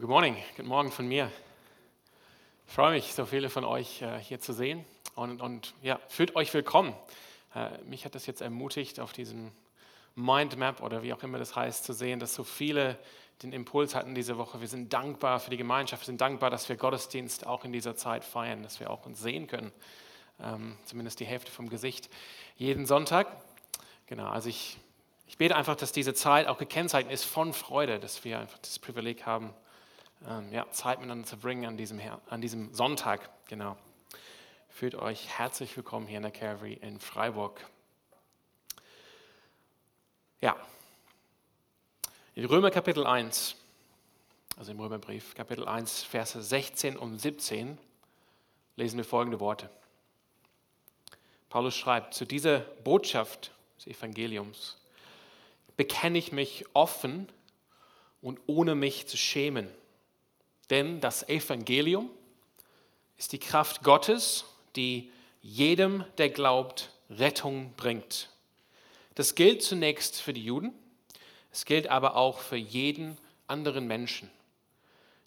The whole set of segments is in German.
Good morning, guten Morgen von mir. Ich freue mich, so viele von euch äh, hier zu sehen und, und ja, fühlt euch willkommen. Äh, mich hat das jetzt ermutigt, auf diesem Mindmap oder wie auch immer das heißt, zu sehen, dass so viele den Impuls hatten diese Woche. Wir sind dankbar für die Gemeinschaft, wir sind dankbar, dass wir Gottesdienst auch in dieser Zeit feiern, dass wir auch uns sehen können, ähm, zumindest die Hälfte vom Gesicht, jeden Sonntag. Genau, also ich, ich bete einfach, dass diese Zeit auch gekennzeichnet ist von Freude, dass wir einfach das Privileg haben, ähm, ja, Zeit miteinander zu bringen an diesem, an diesem Sonntag. Genau. Fühlt euch herzlich willkommen hier in der Calvary in Freiburg. Ja, in Römer Kapitel 1, also im Römerbrief, Kapitel 1, Verse 16 und 17, lesen wir folgende Worte. Paulus schreibt, zu dieser Botschaft des Evangeliums bekenne ich mich offen und ohne mich zu schämen. Denn das Evangelium ist die Kraft Gottes, die jedem, der glaubt, Rettung bringt. Das gilt zunächst für die Juden, es gilt aber auch für jeden anderen Menschen.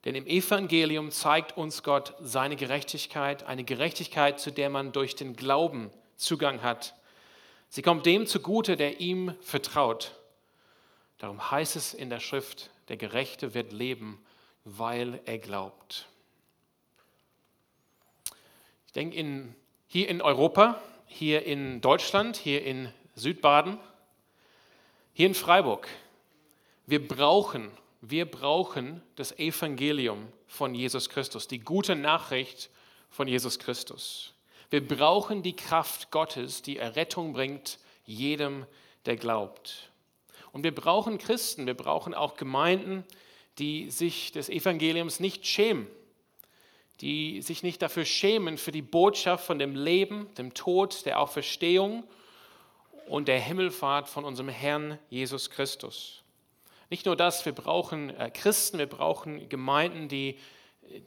Denn im Evangelium zeigt uns Gott seine Gerechtigkeit, eine Gerechtigkeit, zu der man durch den Glauben Zugang hat. Sie kommt dem zugute, der ihm vertraut. Darum heißt es in der Schrift, der Gerechte wird leben weil er glaubt. Ich denke, in, hier in Europa, hier in Deutschland, hier in Südbaden, hier in Freiburg, wir brauchen, wir brauchen das Evangelium von Jesus Christus, die gute Nachricht von Jesus Christus. Wir brauchen die Kraft Gottes, die Errettung bringt jedem, der glaubt. Und wir brauchen Christen, wir brauchen auch Gemeinden, die sich des Evangeliums nicht schämen, die sich nicht dafür schämen für die Botschaft von dem Leben, dem Tod, der Auferstehung und der Himmelfahrt von unserem Herrn Jesus Christus. Nicht nur das, wir brauchen äh, Christen, wir brauchen Gemeinden, die,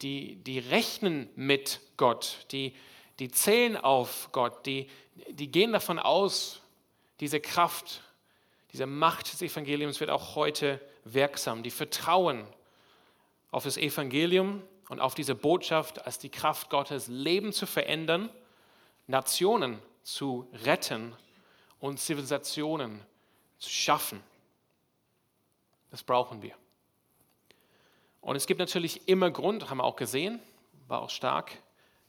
die, die rechnen mit Gott, die, die zählen auf Gott, die, die gehen davon aus, diese Kraft, diese Macht des Evangeliums wird auch heute wirksam. Die vertrauen auf das Evangelium und auf diese Botschaft als die Kraft Gottes, Leben zu verändern, Nationen zu retten und Zivilisationen zu schaffen. Das brauchen wir. Und es gibt natürlich immer Grund, haben wir auch gesehen, war auch stark,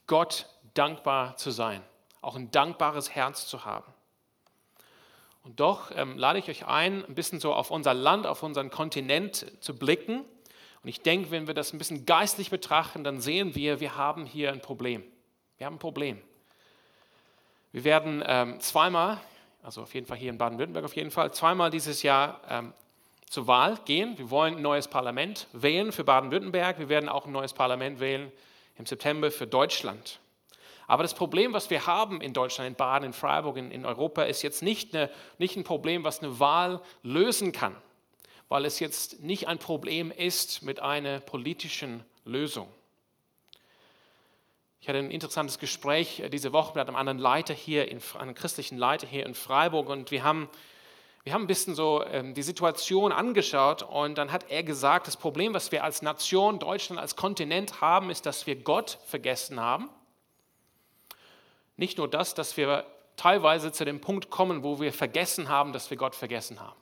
Gott dankbar zu sein, auch ein dankbares Herz zu haben. Und doch ähm, lade ich euch ein, ein bisschen so auf unser Land, auf unseren Kontinent zu blicken. Und ich denke, wenn wir das ein bisschen geistlich betrachten, dann sehen wir, wir haben hier ein Problem. Wir haben ein Problem. Wir werden ähm, zweimal, also auf jeden Fall hier in Baden-Württemberg auf jeden Fall, zweimal dieses Jahr ähm, zur Wahl gehen. Wir wollen ein neues Parlament wählen für Baden-Württemberg. Wir werden auch ein neues Parlament wählen im September für Deutschland. Aber das Problem, was wir haben in Deutschland, in Baden, in Freiburg, in, in Europa, ist jetzt nicht, eine, nicht ein Problem, was eine Wahl lösen kann, weil es jetzt nicht ein Problem ist mit einer politischen Lösung. Ich hatte ein interessantes Gespräch äh, diese Woche mit einem anderen Leiter hier, in, einem christlichen Leiter hier in Freiburg und wir haben, wir haben ein bisschen so ähm, die Situation angeschaut und dann hat er gesagt, das Problem, was wir als Nation, Deutschland, als Kontinent haben, ist, dass wir Gott vergessen haben nicht nur das, dass wir teilweise zu dem Punkt kommen, wo wir vergessen haben, dass wir Gott vergessen haben.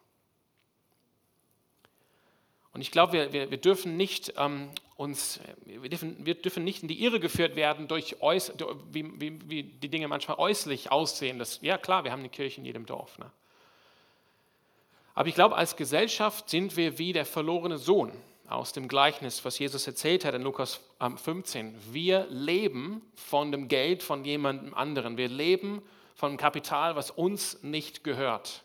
Und ich glaube, wir, wir, wir, dürfen nicht ähm, uns, wir dürfen, wir dürfen nicht in die Irre geführt werden durch, äuß, wie, wie, wie, die Dinge manchmal äußerlich aussehen. Das, ja klar, wir haben eine Kirche in jedem Dorf. Ne? Aber ich glaube, als Gesellschaft sind wir wie der verlorene Sohn aus dem Gleichnis, was Jesus erzählt hat in Lukas 15. Wir leben von dem Geld von jemandem anderen. Wir leben von Kapital, was uns nicht gehört.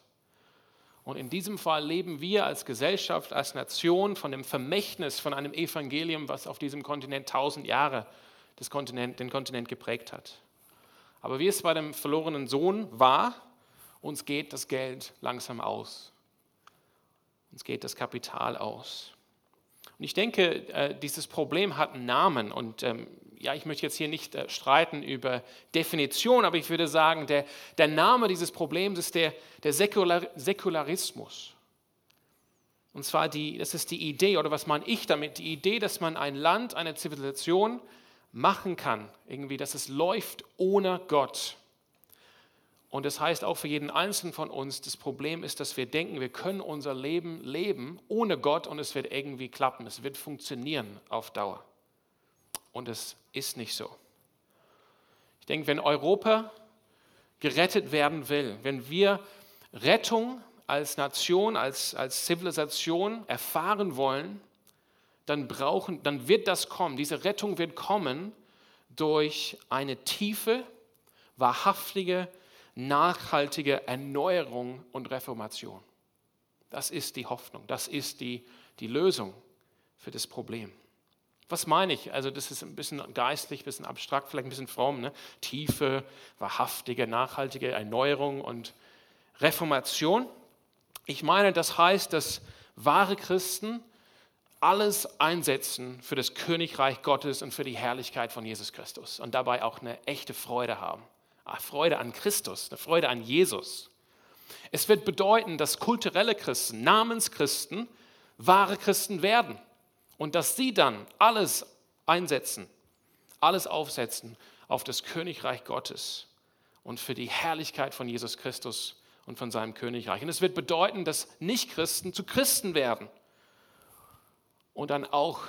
Und in diesem Fall leben wir als Gesellschaft, als Nation von dem Vermächtnis von einem Evangelium, was auf diesem Kontinent tausend Jahre Kontinent, den Kontinent geprägt hat. Aber wie es bei dem verlorenen Sohn war, uns geht das Geld langsam aus. Uns geht das Kapital aus. Und ich denke, äh, dieses Problem hat einen Namen. Und ähm, ja, ich möchte jetzt hier nicht äh, streiten über Definition, aber ich würde sagen, der, der Name dieses Problems ist der, der Säkular, Säkularismus. Und zwar die, das ist die Idee, oder was meine ich damit? Die Idee, dass man ein Land, eine Zivilisation machen kann, irgendwie, dass es läuft ohne Gott. Und das heißt auch für jeden Einzelnen von uns, das Problem ist, dass wir denken, wir können unser Leben leben ohne Gott und es wird irgendwie klappen, es wird funktionieren auf Dauer. Und es ist nicht so. Ich denke, wenn Europa gerettet werden will, wenn wir Rettung als Nation, als, als Zivilisation erfahren wollen, dann, brauchen, dann wird das kommen. Diese Rettung wird kommen durch eine tiefe, wahrhaftige nachhaltige Erneuerung und Reformation. Das ist die Hoffnung, das ist die, die Lösung für das Problem. Was meine ich? Also das ist ein bisschen geistlich, ein bisschen abstrakt, vielleicht ein bisschen fromm. Ne? Tiefe, wahrhaftige, nachhaltige Erneuerung und Reformation. Ich meine, das heißt, dass wahre Christen alles einsetzen für das Königreich Gottes und für die Herrlichkeit von Jesus Christus und dabei auch eine echte Freude haben. Freude an Christus, eine Freude an Jesus. Es wird bedeuten, dass kulturelle Christen, Namenschristen, wahre Christen werden und dass sie dann alles einsetzen, alles aufsetzen auf das Königreich Gottes und für die Herrlichkeit von Jesus Christus und von seinem Königreich. Und es wird bedeuten, dass Nichtchristen zu Christen werden und dann auch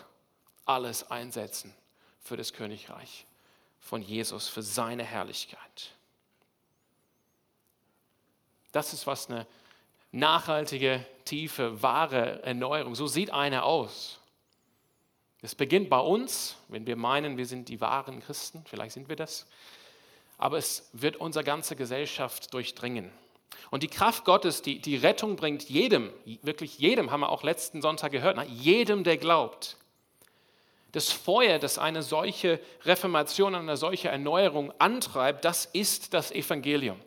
alles einsetzen für das Königreich von Jesus für seine Herrlichkeit. Das ist was eine nachhaltige, tiefe, wahre Erneuerung. So sieht eine aus. Es beginnt bei uns, wenn wir meinen, wir sind die wahren Christen, vielleicht sind wir das, aber es wird unsere ganze Gesellschaft durchdringen. Und die Kraft Gottes, die, die Rettung bringt jedem, wirklich jedem, haben wir auch letzten Sonntag gehört, jedem, der glaubt. Das Feuer, das eine solche Reformation, eine solche Erneuerung antreibt, das ist das Evangelium.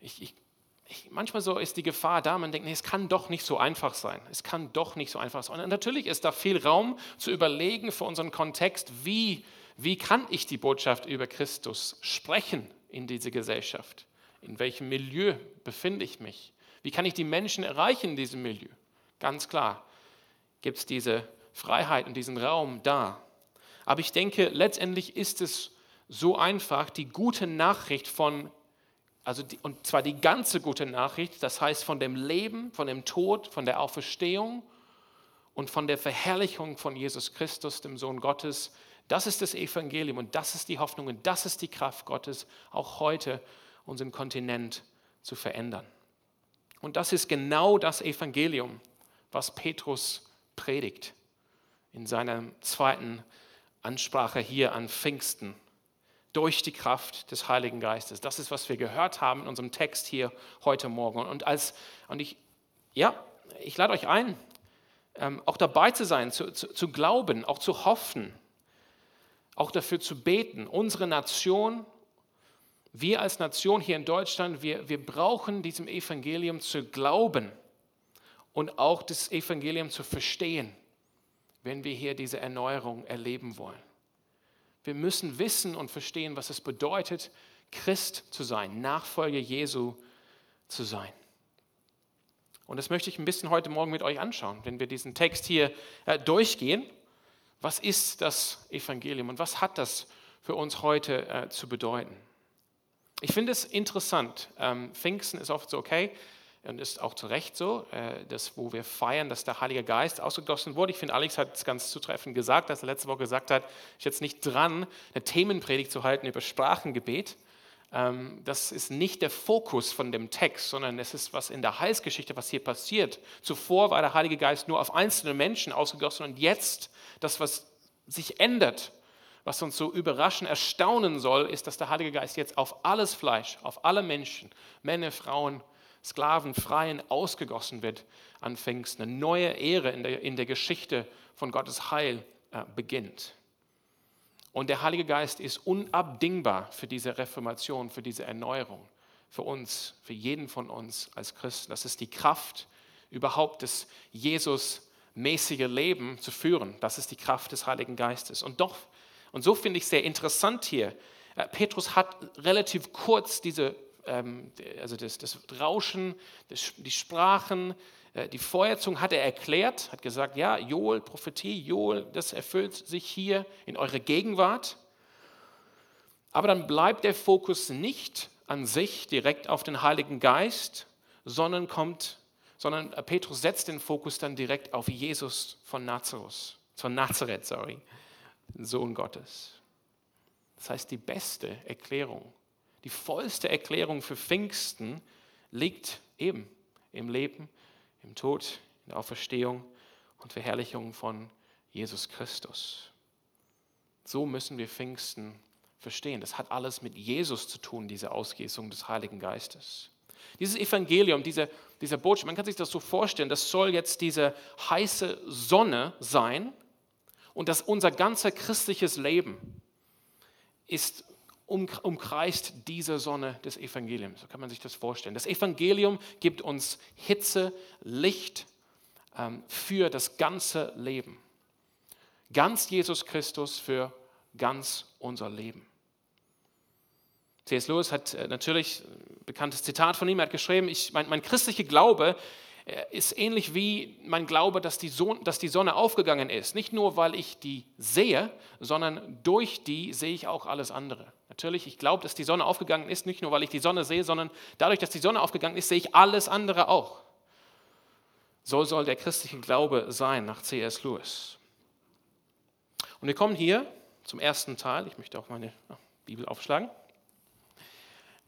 Ich, ich, ich, manchmal so ist die Gefahr da, man denkt, nee, es kann doch nicht so einfach sein. Es kann doch nicht so einfach sein. Und natürlich ist da viel Raum zu überlegen für unseren Kontext, wie, wie kann ich die Botschaft über Christus sprechen in diese Gesellschaft? In welchem Milieu befinde ich mich? Wie kann ich die Menschen erreichen in diesem Milieu? Ganz klar gibt es diese Freiheit und diesen Raum da. Aber ich denke, letztendlich ist es so einfach, die gute Nachricht von, also die, und zwar die ganze gute Nachricht, das heißt von dem Leben, von dem Tod, von der Auferstehung und von der Verherrlichung von Jesus Christus, dem Sohn Gottes, das ist das Evangelium und das ist die Hoffnung und das ist die Kraft Gottes, auch heute unseren Kontinent zu verändern. Und das ist genau das Evangelium, was Petrus predigt in seiner zweiten Ansprache hier an Pfingsten durch die Kraft des Heiligen Geistes. Das ist, was wir gehört haben in unserem Text hier heute Morgen. Und, als, und ich, ja, ich lade euch ein, ähm, auch dabei zu sein, zu, zu, zu glauben, auch zu hoffen, auch dafür zu beten. Unsere Nation, wir als Nation hier in Deutschland, wir, wir brauchen diesem Evangelium zu glauben und auch das Evangelium zu verstehen wenn wir hier diese Erneuerung erleben wollen. Wir müssen wissen und verstehen, was es bedeutet, Christ zu sein, Nachfolger Jesu zu sein. Und das möchte ich ein bisschen heute Morgen mit euch anschauen, wenn wir diesen Text hier äh, durchgehen. Was ist das Evangelium und was hat das für uns heute äh, zu bedeuten? Ich finde es interessant. Ähm, Pfingsten ist oft so, okay, und ist auch zu Recht so, äh, dass, wo wir feiern, dass der Heilige Geist ausgegossen wurde. Ich finde, Alex hat es ganz zutreffend gesagt, dass er letzte Woche gesagt hat, ich jetzt nicht dran, eine Themenpredigt zu halten über Sprachengebet. Ähm, das ist nicht der Fokus von dem Text, sondern es ist was in der Heilsgeschichte, was hier passiert. Zuvor war der Heilige Geist nur auf einzelne Menschen ausgegossen und jetzt das, was sich ändert, was uns so überraschen, erstaunen soll, ist, dass der Heilige Geist jetzt auf alles Fleisch, auf alle Menschen, Männer, Frauen, Sklaven, Freien ausgegossen wird an Pfingsten. Eine neue Ehre in der, in der Geschichte von Gottes Heil äh, beginnt. Und der Heilige Geist ist unabdingbar für diese Reformation, für diese Erneuerung, für uns, für jeden von uns als Christen. Das ist die Kraft, überhaupt das Jesus-mäßige Leben zu führen. Das ist die Kraft des Heiligen Geistes. Und doch, und so finde ich sehr interessant hier, äh, Petrus hat relativ kurz diese ähm, also das, das Rauschen, das, die Sprachen, äh, die Feuerzungen hat er erklärt, hat gesagt, ja, Joel, Prophetie, Joel, das erfüllt sich hier in eurer Gegenwart. Aber dann bleibt der Fokus nicht an sich direkt auf den Heiligen Geist, sondern kommt, sondern Petrus setzt den Fokus dann direkt auf Jesus von Nazareth, von Nazareth, sorry, Sohn Gottes. Das heißt, die beste Erklärung, die vollste Erklärung für Pfingsten liegt eben im Leben, im Tod, in der Auferstehung und Verherrlichung von Jesus Christus. So müssen wir Pfingsten verstehen. Das hat alles mit Jesus zu tun, diese Ausgießung des Heiligen Geistes. Dieses Evangelium, diese, diese Botschaft, man kann sich das so vorstellen, das soll jetzt diese heiße Sonne sein und dass unser ganzer christliches Leben ist umkreist diese Sonne des Evangeliums. So kann man sich das vorstellen. Das Evangelium gibt uns Hitze, Licht ähm, für das ganze Leben. Ganz Jesus Christus für ganz unser Leben. C.S. Lewis hat äh, natürlich ein bekanntes Zitat von ihm, er hat geschrieben, ich, mein, mein christlicher Glaube äh, ist ähnlich wie mein Glaube, dass die, Sonne, aufgegangen ist. Nicht nur, weil ich die sehe, sondern durch die sehe ich auch alles andere. Natürlich, ich glaube, dass die Sonne aufgegangen ist, nicht nur, weil ich die Sonne sehe, sondern dadurch, dass die Sonne aufgegangen ist, sehe ich alles andere auch. So soll der christliche Glaube sein nach C.S. Lewis. Und wir kommen hier zum ersten Teil. Ich möchte auch meine Bibel aufschlagen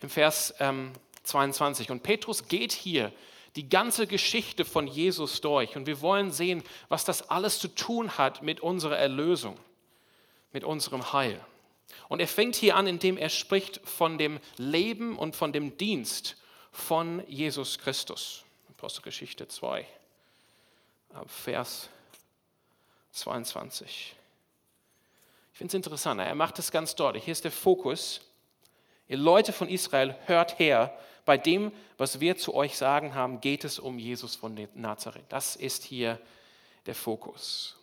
im Vers ähm, 22. Und Petrus geht hier die ganze Geschichte von Jesus durch. Und wir wollen sehen, was das alles zu tun hat mit unserer Erlösung, mit unserem Heil. Und er fängt hier an, indem er spricht von dem Leben und von dem Dienst von Jesus Christus. Apostelgeschichte 2, Vers 22. Ich finde es interessant, er macht es ganz deutlich. Hier ist der Fokus Ihr Leute von Israel, hört her, bei dem, was wir zu euch sagen haben, geht es um Jesus von Nazareth. Das ist hier der Fokus.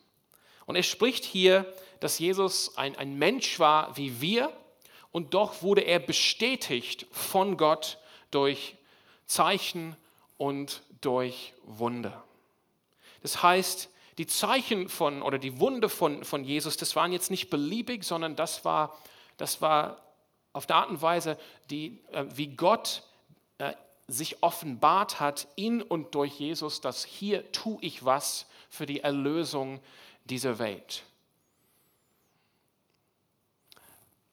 Und er spricht hier, dass Jesus ein, ein Mensch war wie wir und doch wurde er bestätigt von Gott durch Zeichen und durch Wunder. Das heißt, die Zeichen von oder die Wunde von, von Jesus, das waren jetzt nicht beliebig, sondern das war, das war auf der Art und Weise, die, äh, wie Gott sich offenbart hat in und durch Jesus, dass hier tue ich was für die Erlösung dieser Welt.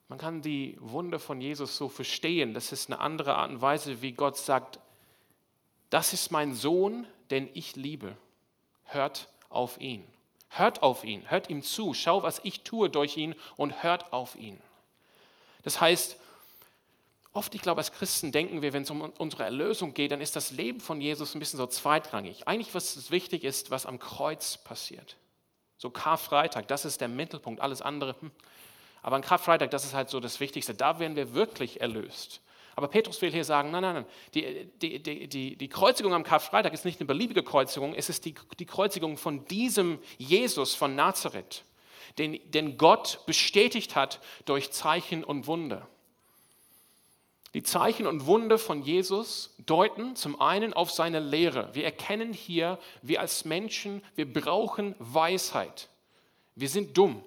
Man kann die Wunde von Jesus so verstehen. Das ist eine andere Art und Weise, wie Gott sagt, das ist mein Sohn, den ich liebe. Hört auf ihn. Hört auf ihn, hört ihm zu, schau, was ich tue durch ihn und hört auf ihn. Das heißt, oft, ich glaube, als Christen denken wir, wenn es um unsere Erlösung geht, dann ist das Leben von Jesus ein bisschen so zweitrangig. Eigentlich, was wichtig ist, was am Kreuz passiert. So Karfreitag, das ist der Mittelpunkt, alles andere. Hm. Aber an Karfreitag, das ist halt so das Wichtigste. Da werden wir wirklich erlöst. Aber Petrus will hier sagen, nein, nein, nein, die, die, die, die, Kreuzigung am Karfreitag ist nicht eine beliebige Kreuzigung, es ist die, die Kreuzigung von diesem Jesus von Nazareth den, den Gott bestätigt hat durch Zeichen und Wunder. Die Zeichen und Wunder von Jesus deuten zum einen auf seine Lehre. Wir erkennen hier, wir als Menschen, wir brauchen Weisheit. Wir sind dumm.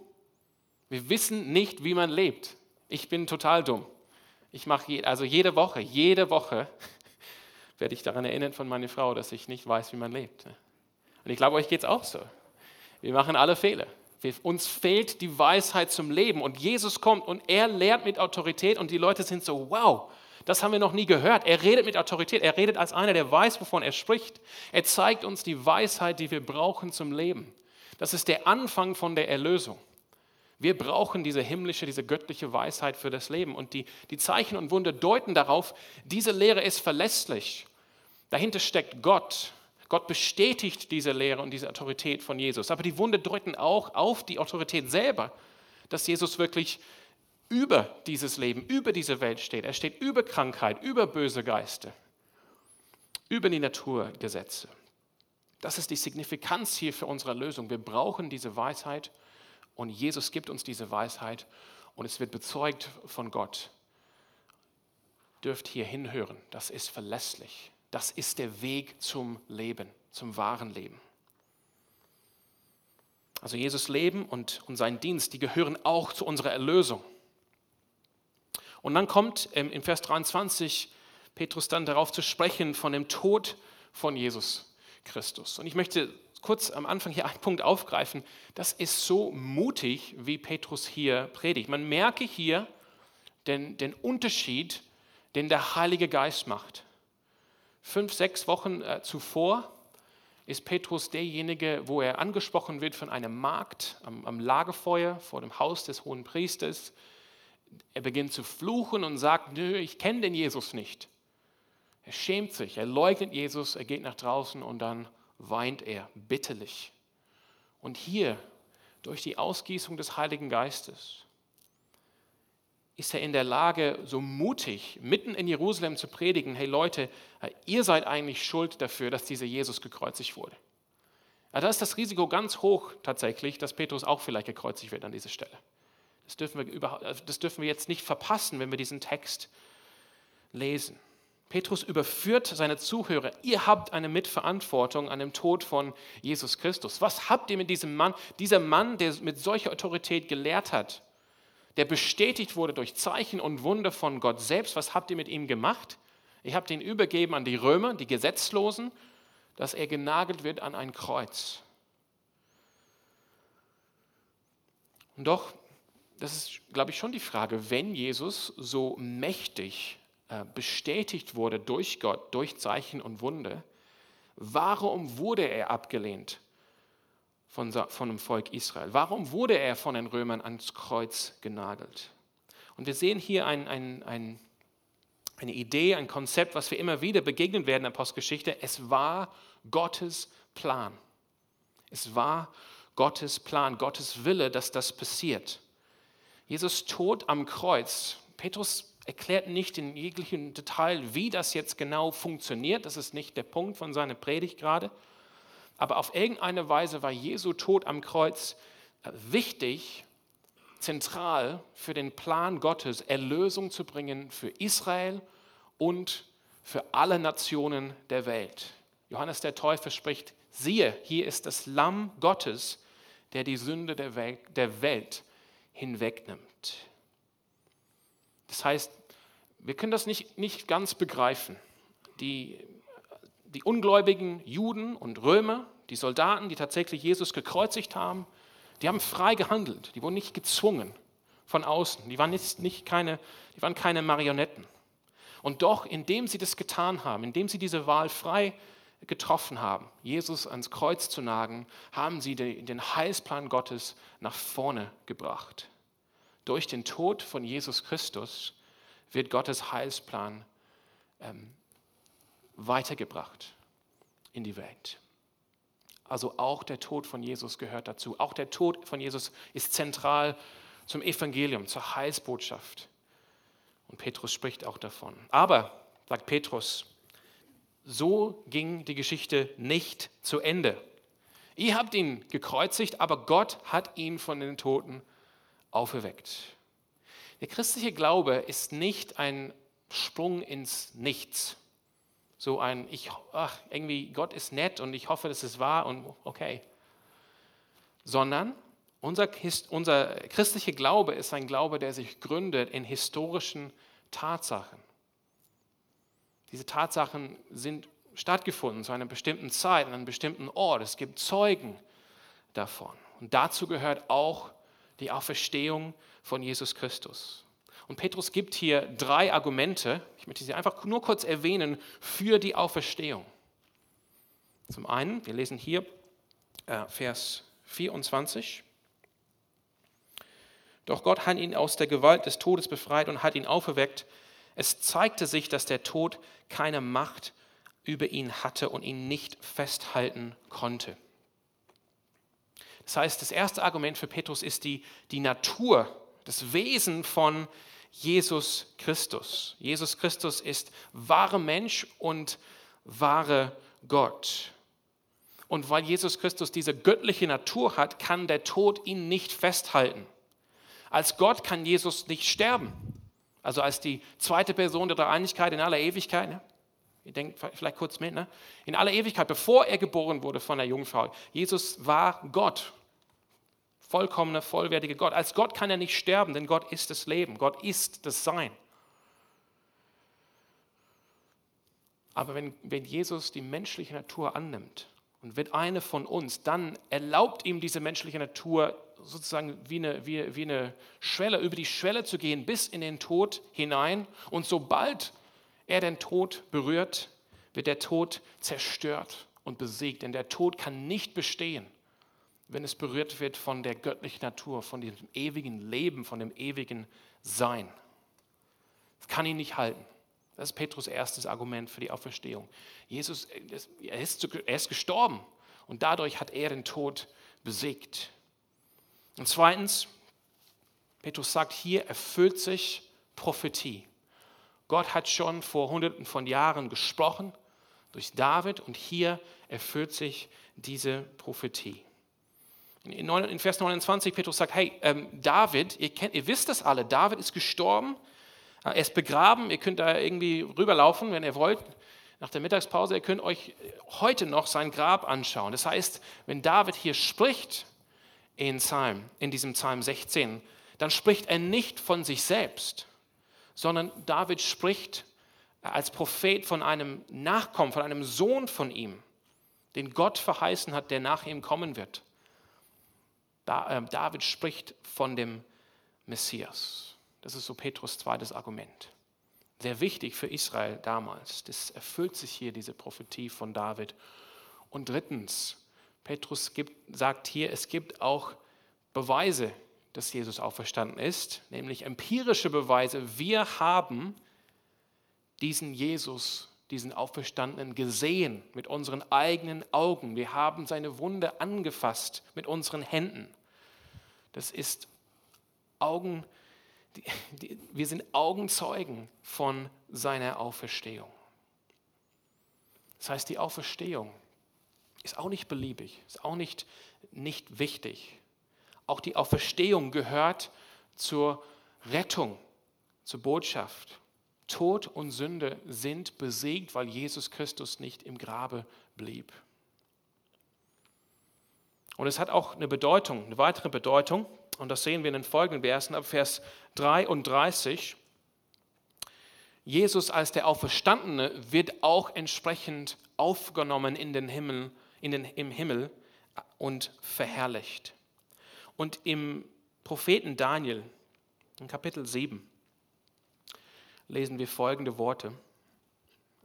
Wir wissen nicht, wie man lebt. Ich bin total dumm. Ich mache also jede Woche, jede Woche werde ich daran erinnert von meiner Frau, dass ich nicht weiß, wie man lebt. Und ich glaube, euch geht es auch so. Wir machen alle Fehler. Uns fehlt die Weisheit zum Leben. Und Jesus kommt und er lehrt mit Autorität und die Leute sind so, wow, das haben wir noch nie gehört. Er redet mit Autorität. Er redet als einer, der weiß, wovon er spricht. Er zeigt uns die Weisheit, die wir brauchen zum Leben. Das ist der Anfang von der Erlösung. Wir brauchen diese himmlische, diese göttliche Weisheit für das Leben. Und die, die Zeichen und Wunder deuten darauf, diese Lehre ist verlässlich. Dahinter steckt Gott. Gott bestätigt diese Lehre und diese Autorität von Jesus. Aber die Wunder deuten auch auf die Autorität selber, dass Jesus wirklich über dieses Leben, über diese Welt steht. Er steht über Krankheit, über böse Geister, über die Naturgesetze. Das ist die Signifikanz hier für unsere Lösung. Wir brauchen diese Weisheit und Jesus gibt uns diese Weisheit und es wird bezeugt von Gott. dürft hier hinhören. Das ist verlässlich. Das ist der Weg zum Leben, zum wahren Leben. Also Jesus Leben und, und sein Dienst, die gehören auch zu unserer Erlösung. Und dann kommt ähm, im Vers 23 Petrus dann darauf zu sprechen von dem Tod von Jesus Christus. Und ich möchte kurz am Anfang hier einen Punkt aufgreifen. Das ist so mutig, wie Petrus hier predigt. Man merke hier den, den Unterschied, den der Heilige Geist macht. Fünf, sechs Wochen äh, zuvor ist Petrus derjenige, wo er angesprochen wird von einem Magd am, am Lagerfeuer vor dem Haus des hohen Priesters. Er beginnt zu fluchen und sagt, nö, ich kenne den Jesus nicht. Er schämt sich, er leugnet Jesus, er geht nach draußen und dann weint er bitterlich. Und hier, durch die Ausgießung des Heiligen Geistes, ist er in der Lage, so mutig mitten in Jerusalem zu predigen, hey Leute, ihr seid eigentlich schuld dafür, dass dieser Jesus gekreuzigt wurde. Ja, da ist das Risiko ganz hoch tatsächlich, dass Petrus auch vielleicht gekreuzigt wird an dieser Stelle. Das dürfen wir, das dürfen wir jetzt nicht verpassen, wenn wir diesen Text lesen. Petrus überführt seine Zuhörer. Ihr habt eine Mitverantwortung an dem Tod von Jesus Christus. Was habt ihr mit diesem Mann? Dieser Mann, der mit solcher Autorität gelehrt hat, der bestätigt wurde durch Zeichen und Wunder von Gott selbst. Was habt ihr mit ihm gemacht? Ihr habt ihn übergeben an die Römer, die Gesetzlosen, dass er genagelt wird an ein Kreuz. Und doch, das ist, glaube ich, schon die Frage, wenn Jesus so mächtig äh, bestätigt wurde durch Gott, durch Zeichen und Wunder, warum wurde er abgelehnt von, von dem Volk Israel? Warum wurde er von den Römern ans Kreuz genagelt? Und wir sehen hier ein, ein, ein, eine Idee, ein Konzept, was wir immer wieder begegnen werden in der Postgeschichte. Es war Gottes Plan. Es war Gottes Plan, Gottes Wille, dass das passiert. Jesus Tod am Kreuz. Petrus erklärt nicht in jeglichem Detail, wie das jetzt genau funktioniert. Das ist nicht der Punkt von seiner Predigt gerade. Aber auf irgendeine Weise war Jesu Tod am Kreuz äh, wichtig, zentral für den Plan Gottes, Erlösung zu bringen für Israel und für alle Nationen der Welt. Johannes der Täufer spricht, siehe, hier ist das Lamm Gottes, der die Sünde der Welt, der Welt hinwegnimmt. Das heißt, wir können das nicht, nicht ganz begreifen. Die, die ungläubigen Juden und Römer, die Soldaten, die tatsächlich Jesus gekreuzigt haben, die haben frei gehandelt. Die wurden nicht gezwungen von außen. Die waren, nicht, nicht keine, die waren keine Marionetten. Und doch, indem sie das getan haben, indem sie diese Wahl frei getroffen haben, Jesus ans Kreuz zu nagen, haben sie den Heilsplan Gottes nach vorne gebracht. Durch den Tod von Jesus Christus wird Gottes Heilsplan ähm, weitergebracht in die Welt. Also auch der Tod von Jesus gehört dazu. Auch der Tod von Jesus ist zentral zum Evangelium, zur Heilsbotschaft. Und Petrus spricht auch davon. Aber, sagt Petrus, so ging die Geschichte nicht zu Ende. Ihr habt ihn gekreuzigt, aber Gott hat ihn von den Toten auferweckt. Der christliche Glaube ist nicht ein Sprung ins Nichts. So ein, ich, ach, irgendwie, Gott ist nett und ich hoffe, dass es wahr und okay. Sondern unser, unser christlicher Glaube ist ein Glaube, der sich gründet in historischen Tatsachen. Diese Tatsachen sind stattgefunden zu einer bestimmten Zeit, an einem bestimmten Ort. Es gibt Zeugen davon. Und dazu gehört auch die Auferstehung von Jesus Christus. Und Petrus gibt hier drei Argumente, ich möchte sie einfach nur kurz erwähnen, für die Auferstehung. Zum einen, wir lesen hier äh, Vers 24. Doch Gott hat ihn aus der Gewalt des Todes befreit und hat ihn auferweckt. Es zeigte sich, dass der Tod keine Macht über ihn hatte und ihn nicht festhalten konnte. Das heißt, das erste Argument für Petrus ist die, die Natur, das Wesen von Jesus Christus. Jesus Christus ist wahre Mensch und wahre Gott. Und weil Jesus Christus diese göttliche Natur hat, kann der Tod ihn nicht festhalten. Als Gott kann Jesus nicht sterben. Also als die zweite Person der Dreieinigkeit in aller Ewigkeit. Ne? Ihr denkt vielleicht kurz mit. Ne? In aller Ewigkeit, bevor er geboren wurde von der Jungfrau. Jesus war Gott. Vollkommener, vollwertiger Gott. Als Gott kann er nicht sterben, denn Gott ist das Leben. Gott ist das Sein. Aber wenn, wenn Jesus die menschliche Natur annimmt und wird eine von uns, dann erlaubt ihm diese menschliche Natur sozusagen wie eine, wie, wie eine Schwelle, über die Schwelle zu gehen bis in den Tod hinein. Und sobald er den Tod berührt, wird der Tod zerstört und besiegt. Denn der Tod kann nicht bestehen, wenn es berührt wird von der göttlichen Natur, von dem ewigen Leben, von dem ewigen Sein. Das kann ihn nicht halten. Das ist Petrus erstes Argument für die Auferstehung. Jesus, er ist, er ist gestorben und dadurch hat er den Tod besiegt. Und zweitens, Petrus sagt, hier erfüllt sich Prophetie. Gott hat schon vor hunderten von Jahren gesprochen durch David und hier erfüllt sich diese Prophetie. In Vers 29, Petrus sagt, hey, ähm, David, ihr, kennt, ihr wisst das alle, David ist gestorben, er ist begraben, ihr könnt da irgendwie rüberlaufen, wenn ihr wollt, nach der Mittagspause, ihr könnt euch heute noch sein Grab anschauen. Das heißt, wenn David hier spricht in, Psalm, in diesem Psalm 16, dann spricht er nicht von sich selbst, sondern David spricht als Prophet von einem Nachkommen, von einem Sohn von ihm, den Gott verheißen hat, der nach ihm kommen wird. Äh, David spricht von dem Messias. Das ist so Petrus zweites Argument. Sehr wichtig für Israel damals. Das erfüllt sich hier, diese Prophetie von David. Und drittens, Petrus gibt, sagt hier, es gibt auch Beweise, dass Jesus auferstanden ist, nämlich empirische Beweise. Wir haben diesen Jesus, diesen Auferstandenen gesehen mit unseren eigenen Augen. Wir haben seine Wunde angefasst mit unseren Händen. Das ist Augen, die, die, wir sind Augenzeugen von seiner Auferstehung. Das heißt, die Auferstehung ist auch nicht beliebig, ist auch nicht, nicht wichtig. Auch die Auferstehung gehört zur Rettung, zur Botschaft. Tod und Sünde sind besiegt, weil Jesus Christus nicht im Grabe blieb. Und es hat auch eine Bedeutung, eine weitere Bedeutung, und das sehen wir in den folgenden Versen ab Vers 33. Jesus als der Auferstandene wird auch entsprechend aufgenommen in den Himmel, in den, im Himmel und verherrlicht. Und im Propheten Daniel, in Kapitel 7, lesen wir folgende Worte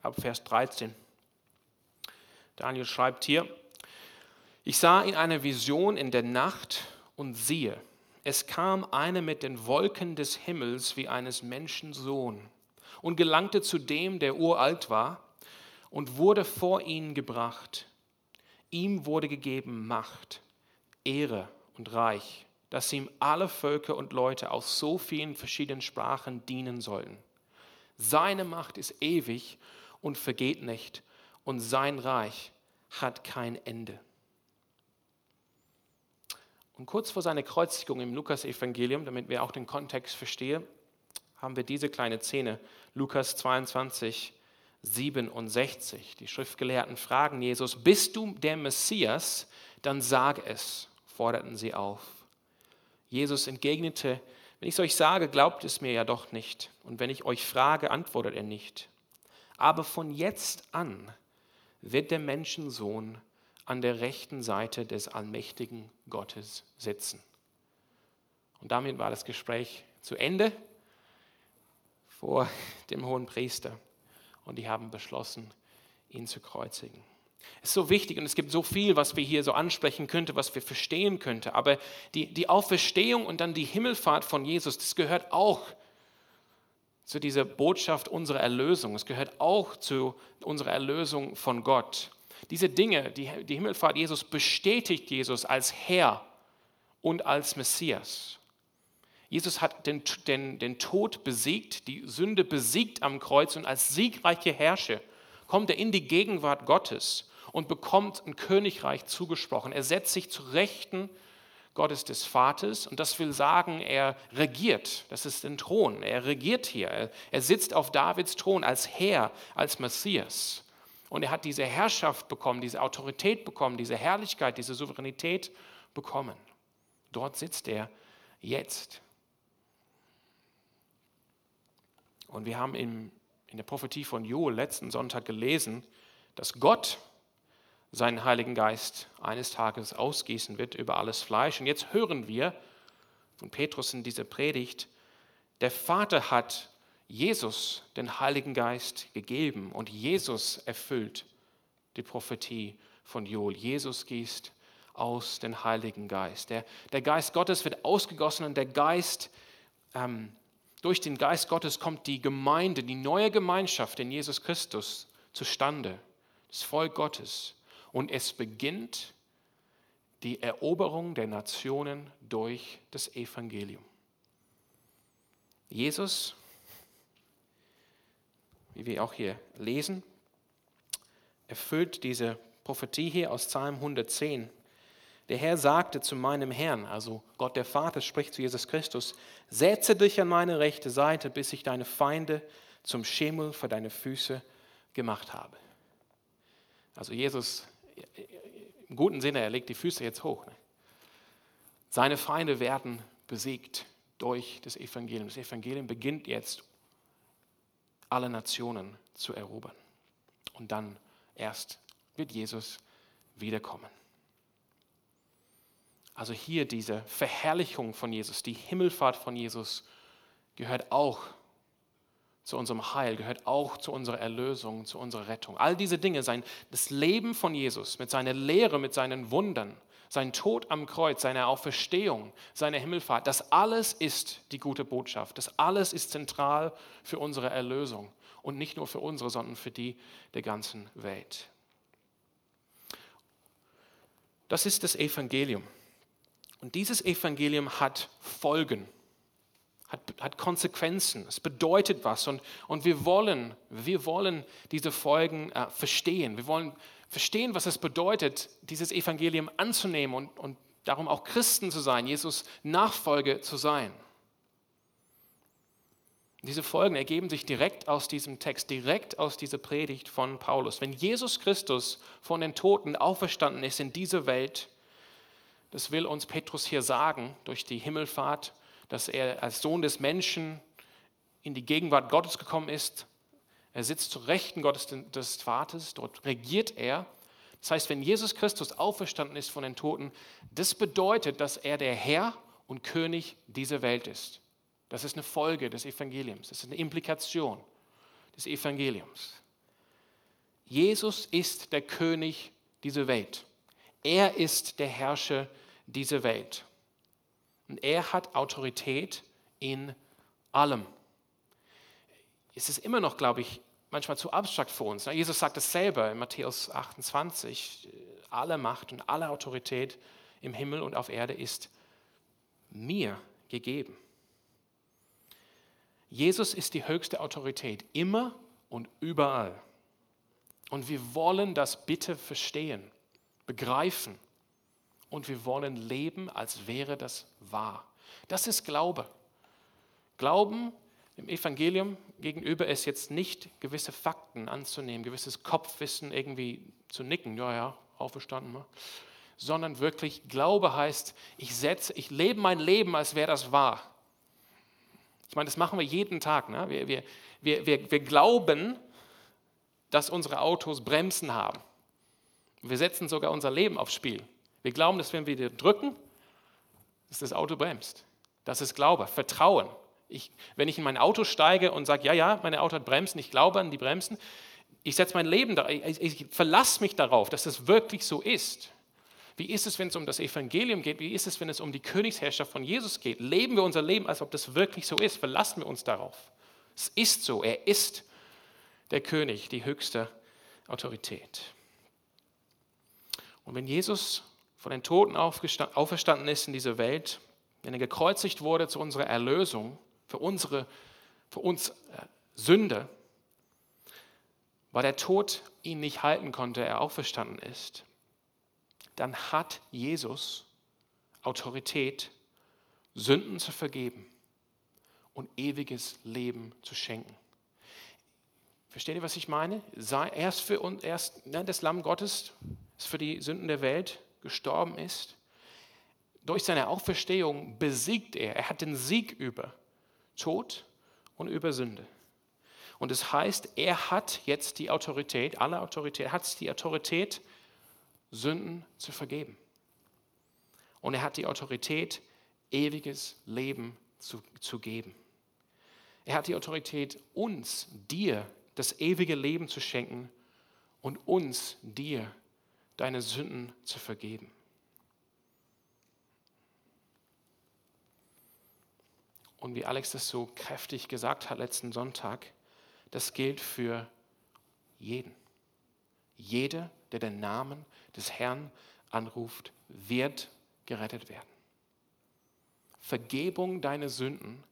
ab Vers 13. Daniel schreibt hier, ich sah in einer Vision in der Nacht und siehe, es kam einer mit den Wolken des Himmels wie eines Menschen Sohn und gelangte zu dem, der uralt war, und wurde vor ihn gebracht. Ihm wurde gegeben Macht, Ehre und Reich, dass ihm alle Völker und Leute aus so vielen verschiedenen Sprachen dienen sollten. Seine Macht ist ewig und vergeht nicht, und sein Reich hat kein Ende. Und kurz vor seiner Kreuzigung im Lukas-Evangelium, damit wir auch den Kontext verstehen, haben wir diese kleine Szene, Lukas 22, 67. Die Schriftgelehrten fragen Jesus, bist du der Messias? Dann sag es, forderten sie auf. Jesus entgegnete, wenn ich es euch sage, glaubt es mir ja doch nicht. Und wenn ich euch frage, antwortet er nicht. Aber von jetzt an wird der Menschensohn an der rechten Seite des allmächtigen Gottes sitzen. Und damit war das Gespräch zu Ende vor dem hohen Priester. Und die haben beschlossen, ihn zu kreuzigen. Ist so wichtig und es gibt so viel, was wir hier so ansprechen könnten, was wir verstehen könnten. Aber die, die Auferstehung und dann die Himmelfahrt von Jesus, das gehört auch zu dieser Botschaft unserer Erlösung. Es gehört auch zu unserer Erlösung von Gott. Diese Dinge, die, die Himmelfahrt Jesus bestätigt Jesus als Herr und als Messias. Jesus hat den, den, den Tod besiegt, die Sünde besiegt am Kreuz und als siegreiche Herrscher kommt er in die Gegenwart Gottes und bekommt ein Königreich zugesprochen. Er setzt sich zu Rechten Gottes des Vaters und das will sagen, er regiert, das ist ein Thron, er regiert hier, er, sitzt auf Davids Thron als Herr, als Messias. Und er hat diese Herrschaft bekommen, diese Autorität bekommen, diese Herrlichkeit, diese Souveränität bekommen. Dort sitzt er jetzt. Und wir haben in, in der Prophetie von Joel letzten Sonntag gelesen, dass Gott seinen Heiligen Geist eines Tages ausgießen wird über alles Fleisch. Und jetzt hören wir von Petrus in dieser Predigt, der Vater hat Jesus den Heiligen Geist gegeben und Jesus erfüllt die Prophetie von Joel. Jesus gießt aus den Heiligen Geist. Der, der Geist Gottes wird ausgegossen und der Geist, ähm, durch den Geist Gottes kommt die Gemeinde, die neue Gemeinschaft in Jesus Christus zustande, das Volk Gottes. Und es beginnt die Eroberung der Nationen durch das Evangelium. Jesus, wie wir auch hier lesen, erfüllt diese Prophetie hier aus Psalm 110. Der Herr sagte zu meinem Herrn, also Gott der Vater spricht zu Jesus Christus, setze dich an meine rechte Seite, bis ich deine Feinde zum Schemel für deine Füße gemacht habe. Also Jesus im guten Sinne, er legt die Füße jetzt hoch. Ne? Seine Feinde werden besiegt durch das Evangelium. Das Evangelium beginnt jetzt, alle Nationen zu erobern. Und dann erst wird Jesus wiederkommen. Also hier diese Verherrlichung von Jesus, die Himmelfahrt von Jesus gehört auch zu unserem Heil, gehört auch zu unserer Erlösung, zu unserer Rettung. All diese Dinge, sein, das Leben von Jesus mit seiner Lehre, mit seinen Wundern, sein Tod am Kreuz, seine Auferstehung, seine Himmelfahrt, das alles ist die gute Botschaft. Das alles ist zentral für unsere Erlösung. Und nicht nur für unsere, sondern für die der ganzen Welt. Das ist das Evangelium. Und dieses Evangelium hat Folgen hat, hat Konsequenzen, es bedeutet was und, und wir, wollen, wir wollen diese Folgen äh, verstehen. Wir wollen verstehen, was es bedeutet, dieses Evangelium anzunehmen und, und darum auch Christen zu sein, Jesus Nachfolge zu sein. Diese Folgen ergeben sich direkt aus diesem Text, direkt aus dieser Predigt von Paulus. Wenn Jesus Christus von den Toten auferstanden ist in dieser Welt, das will uns Petrus hier sagen durch die Himmelfahrt, dass er als Sohn des Menschen in die Gegenwart Gottes gekommen ist. Er sitzt zu Rechten Gottes des Vaters, dort regiert er. Das heißt, wenn Jesus Christus auferstanden ist von den Toten, das bedeutet, dass er der Herr und König dieser Welt ist. Das ist eine Folge des Evangeliums, das ist eine Implikation des Evangeliums. Jesus ist der König dieser Welt. Er ist der Herrscher dieser Welt. Und er hat Autorität in allem. Es ist immer noch, glaube ich, manchmal zu abstrakt für uns. Jesus sagt es selber in Matthäus 28, alle Macht und alle Autorität im Himmel und auf Erde ist mir gegeben. Jesus ist die höchste Autorität, immer und überall. Und wir wollen das bitte verstehen, begreifen und wir wollen leben, als wäre das wahr. Das ist Glaube. Glauben im Evangelium gegenüber ist jetzt nicht gewisse Fakten anzunehmen, gewisses Kopfwissen irgendwie zu nicken, ja, ja, auferstanden, ne? sondern wirklich Glaube heißt, ich setze, ich lebe mein Leben, als wäre das wahr. Ich meine, das machen wir jeden Tag. Ne? Wir, wir, wir, wir, wir glauben, dass unsere Autos Bremsen haben. Wir setzen sogar unser Leben aufs Spiel. Wir glauben, dass wenn wir drücken, dass das Auto bremst. Das ist Glaube, Vertrauen. Ich, wenn ich in mein Auto steige und sage, ja, ja, mein Auto hat Bremsen, ich glaube an die Bremsen, ich setze mein Leben da, ich, ich verlasse mich darauf, dass das wirklich so ist. Wie ist es, wenn es um das Evangelium geht? Wie ist es, wenn es um die Königsherrschaft von Jesus geht? Leben wir unser Leben, als ob das wirklich so ist? Verlassen wir uns darauf? Es ist so, er ist der König, die höchste Autorität. Und wenn Jesus von den Toten auferstanden ist in dieser Welt, wenn er gekreuzigt wurde zu unserer Erlösung, für, unsere, für uns äh, Sünde, weil der Tod ihn nicht halten konnte, er auferstanden ist, dann hat Jesus Autorität, Sünden zu vergeben und ewiges Leben zu schenken. Versteht ihr, was ich meine? Erst für uns, erst ne, das Lamm Gottes, das für die Sünden der Welt gestorben ist. Durch seine Auferstehung besiegt er. Er hat den Sieg über Tod und über Sünde. Und es das heißt, er hat jetzt die Autorität, alle Autorität, hat die Autorität, Sünden zu vergeben. Und er hat die Autorität, ewiges Leben zu, zu geben. Er hat die Autorität, uns, dir, das ewige Leben zu schenken und uns, dir, deine Sünden zu vergeben. Und wie Alex das so kräftig gesagt hat letzten Sonntag, das gilt für jeden. Jeder, der den Namen des Herrn anruft, wird gerettet werden. Vergebung deiner Sünden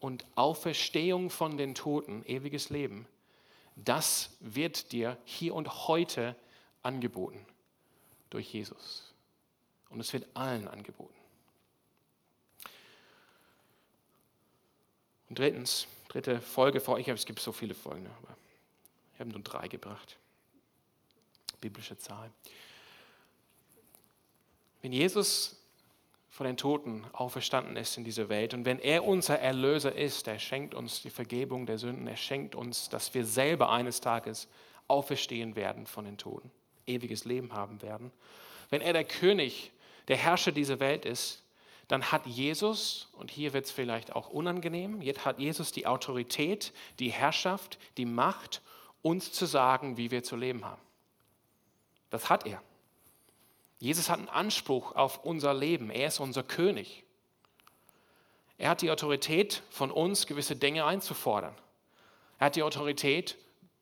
und Auferstehung von den Toten, ewiges Leben, das wird dir hier und heute angeboten durch Jesus. Und es wird allen angeboten. Und drittens, dritte Folge vor euch, es gibt so viele Folgen, aber ich habe nur drei gebracht. Biblische Zahl. Wenn Jesus von den Toten auferstanden ist in dieser Welt und wenn er unser Erlöser ist, er schenkt uns die Vergebung der Sünden, er schenkt uns, dass wir selber eines Tages auferstehen werden von den Toten, ewiges Leben haben werden. Wenn er der König, der Herrscher dieser Welt ist, dann hat Jesus, und hier wird es vielleicht auch unangenehm, jetzt hat Jesus die Autorität, die Herrschaft, die Macht, uns zu sagen, wie wir zu leben haben. Das hat er. Jesus hat einen Anspruch auf unser Leben. Er ist unser König. Er hat die Autorität von uns, gewisse Dinge einzufordern. Er hat die Autorität,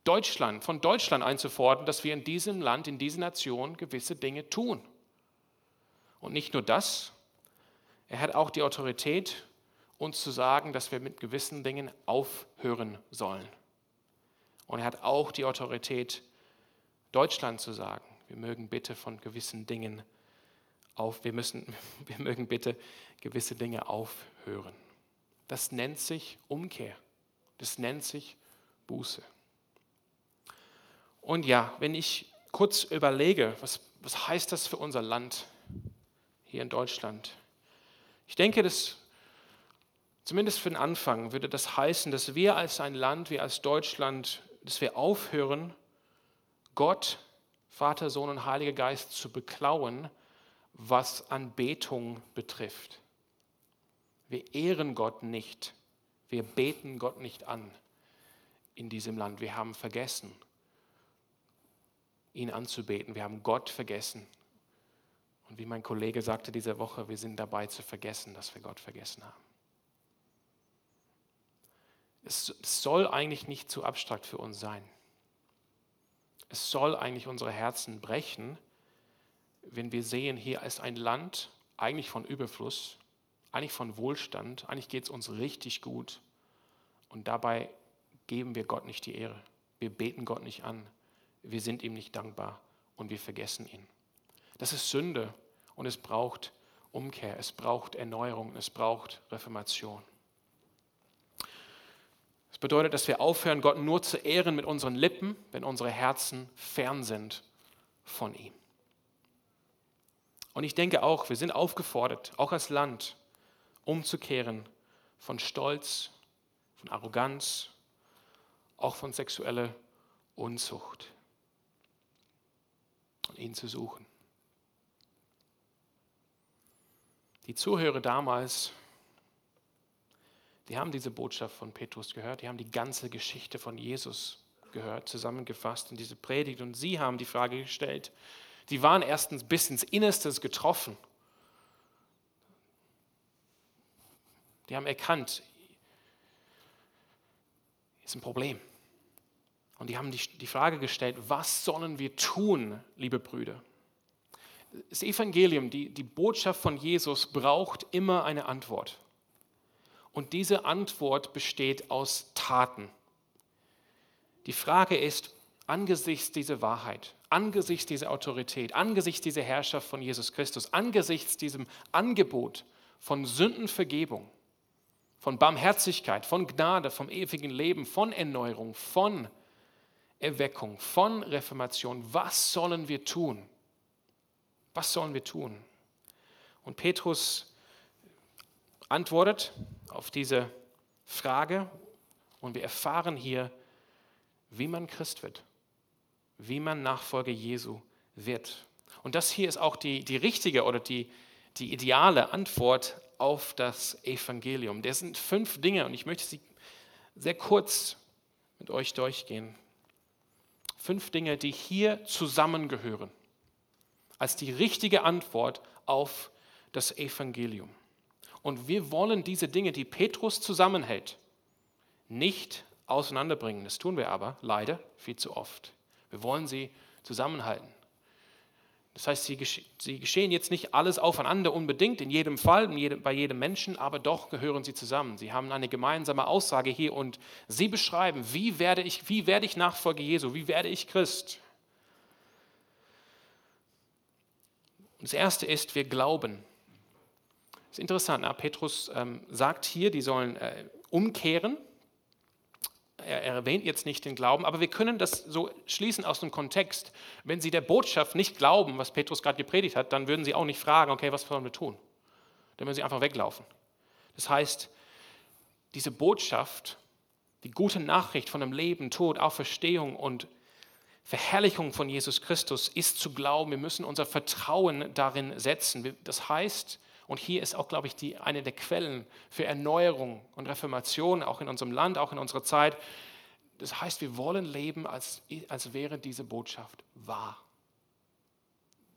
Deutschland, von Deutschland einzufordern, dass wir in diesem Land, in dieser Nation gewisse Dinge tun. Und nicht nur das, er hat auch die Autorität, uns zu sagen, dass wir mit gewissen Dingen aufhören sollen. Und er hat auch die Autorität, Deutschland zu sagen, wir mögen bitte von gewissen Dingen auf, wir, müssen, wir mögen bitte gewisse Dinge aufhören. Das nennt sich Umkehr. Das nennt sich Buße. Und ja, wenn ich kurz überlege, was, was heißt das für unser Land hier in Deutschland? Ich denke, dass zumindest für den Anfang würde das heißen, dass wir als ein Land, wir als Deutschland, dass wir aufhören, Gott, Vater, Sohn und Heiliger Geist zu beklauen, was Anbetung betrifft. Wir ehren Gott nicht. Wir beten Gott nicht an in diesem Land. Wir haben vergessen, ihn anzubeten. Wir haben Gott vergessen. Und wie mein Kollege sagte diese Woche, wir sind dabei zu vergessen, dass wir Gott vergessen haben. Es soll eigentlich nicht zu abstrakt für uns sein. Es soll eigentlich unsere Herzen brechen, wenn wir sehen, hier ist ein Land eigentlich von Überfluss, eigentlich von Wohlstand, eigentlich geht es uns richtig gut. Und dabei geben wir Gott nicht die Ehre. Wir beten Gott nicht an. Wir sind ihm nicht dankbar und wir vergessen ihn. Das ist Sünde und es braucht Umkehr, es braucht Erneuerung, es braucht Reformation. Das bedeutet, dass wir aufhören, Gott nur zu ehren mit unseren Lippen, wenn unsere Herzen fern sind von ihm. Und ich denke auch, wir sind aufgefordert, auch als Land, umzukehren von Stolz, von Arroganz, auch von sexueller Unzucht und ihn zu suchen. Die Zuhörer damals, die haben diese Botschaft von Petrus gehört, die haben die ganze Geschichte von Jesus gehört, zusammengefasst in diese Predigt. Und sie haben die Frage gestellt. Sie waren erstens bis ins Innerstes getroffen. Die haben erkannt, ist ein Problem. Und die haben die, die Frage gestellt, was sollen wir tun, liebe Brüder? Das Evangelium, die, die Botschaft von Jesus braucht immer eine Antwort. Und diese Antwort besteht aus Taten. Die Frage ist, angesichts dieser Wahrheit, angesichts dieser Autorität, angesichts dieser Herrschaft von Jesus Christus, angesichts diesem Angebot von Sündenvergebung, von Barmherzigkeit, von Gnade, vom ewigen Leben, von Erneuerung, von Erweckung, von Reformation. Was sollen wir tun? Was sollen wir tun? Und Petrus antwortet auf diese Frage und wir erfahren hier, wie man Christ wird, wie man Nachfolger Jesu wird. Und das hier ist auch die, die richtige oder die, die ideale Antwort auf das Evangelium. Das sind fünf Dinge und ich möchte sie sehr kurz mit euch durchgehen. Fünf Dinge, die hier zusammengehören als die richtige Antwort auf das Evangelium. Und wir wollen diese Dinge, die Petrus zusammenhält, nicht auseinanderbringen. Das tun wir aber leider viel zu oft. Wir wollen sie zusammenhalten. Das heißt, sie, sie geschehen jetzt nicht alles aufeinander unbedingt, in jedem Fall, in jedem, bei jedem Menschen, aber doch gehören sie zusammen. Sie haben eine gemeinsame Aussage hier und sie beschreiben, wie werde ich, wie werde ich Nachfolger Jesu, wie werde ich Christ. Das erste ist, wir glauben. Das ist interessant, Petrus ähm, sagt hier, die sollen äh, umkehren er erwähnt jetzt nicht den Glauben, aber wir können das so schließen aus dem Kontext. Wenn sie der Botschaft nicht glauben, was Petrus gerade gepredigt hat, dann würden sie auch nicht fragen, okay, was sollen wir tun? Dann würden sie einfach weglaufen. Das heißt, diese Botschaft, die gute Nachricht von dem Leben, Tod, Auferstehung und Verherrlichung von Jesus Christus ist zu glauben. Wir müssen unser Vertrauen darin setzen. Das heißt, und hier ist auch, glaube ich, die, eine der Quellen für Erneuerung und Reformation, auch in unserem Land, auch in unserer Zeit. Das heißt, wir wollen leben, als, als wäre diese Botschaft wahr.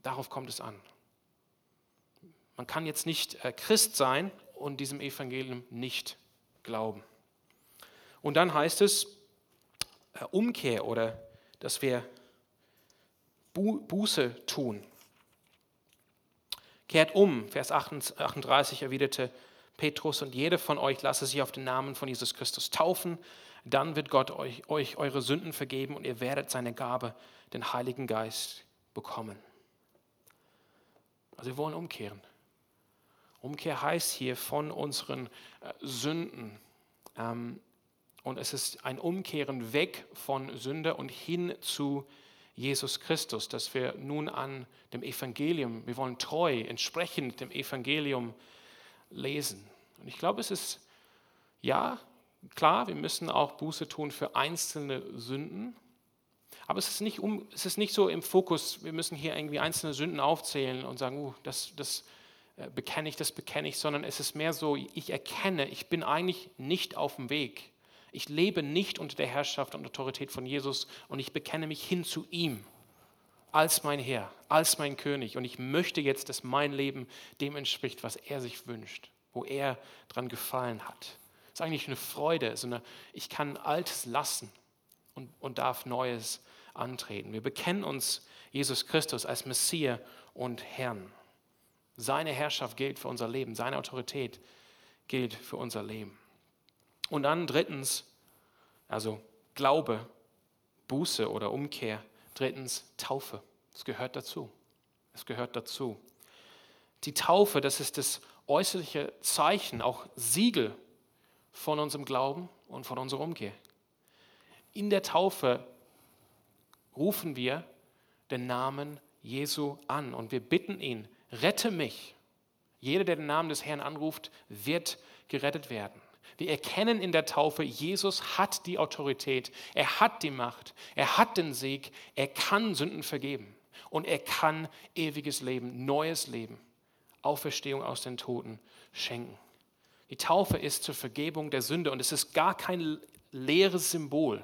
Darauf kommt es an. Man kann jetzt nicht äh, Christ sein und diesem Evangelium nicht glauben. Und dann heißt es äh, Umkehr oder dass wir Buße tun. Kehrt um, Vers 38 erwiderte Petrus, und jeder von euch lasse sich auf den Namen von Jesus Christus taufen, dann wird Gott euch, euch eure Sünden vergeben und ihr werdet seine Gabe, den Heiligen Geist, bekommen. Also wir wollen umkehren. Umkehr heißt hier von unseren äh, Sünden. Ähm, und es ist ein Umkehren weg von Sünde und hin zu Jesus Christus, dass wir nun an dem Evangelium, wir wollen treu, entsprechend dem Evangelium lesen. Und ich glaube, es ist, ja, klar, wir müssen auch Buße tun für einzelne Sünden, aber es ist nicht, um, es ist nicht so im Fokus, wir müssen hier irgendwie einzelne Sünden aufzählen und sagen, uh, das, das äh, bekenne ich, das bekenne ich, sondern es ist mehr so, ich erkenne, ich bin eigentlich nicht auf dem Weg. Ich lebe nicht unter der Herrschaft und Autorität von Jesus und ich bekenne mich hin zu ihm als mein Herr, als mein König. Und ich möchte jetzt, dass mein Leben dem entspricht, was er sich wünscht, wo er dran gefallen hat. Das ist eigentlich eine Freude. So eine, ich kann Altes lassen und, und darf Neues antreten. Wir bekennen uns Jesus Christus als Messias und Herrn. Seine Herrschaft gilt für unser Leben, seine Autorität gilt für unser Leben. Und dann drittens, also Glaube, Buße oder Umkehr. Drittens, Taufe. Es gehört dazu. Es gehört dazu. Die Taufe, das ist das äußerliche Zeichen, auch Siegel von unserem Glauben und von unserer Umkehr. In der Taufe rufen wir den Namen Jesu an und wir bitten ihn, rette mich. Jeder, der den Namen des Herrn anruft, wird gerettet werden. Wir erkennen in der Taufe, Jesus hat die Autorität, er hat die Macht, er hat den Sieg, er kann Sünden vergeben und er kann ewiges Leben, neues Leben, Auferstehung aus den Toten schenken. Die Taufe ist zur Vergebung der Sünde und es ist gar kein leeres Symbol,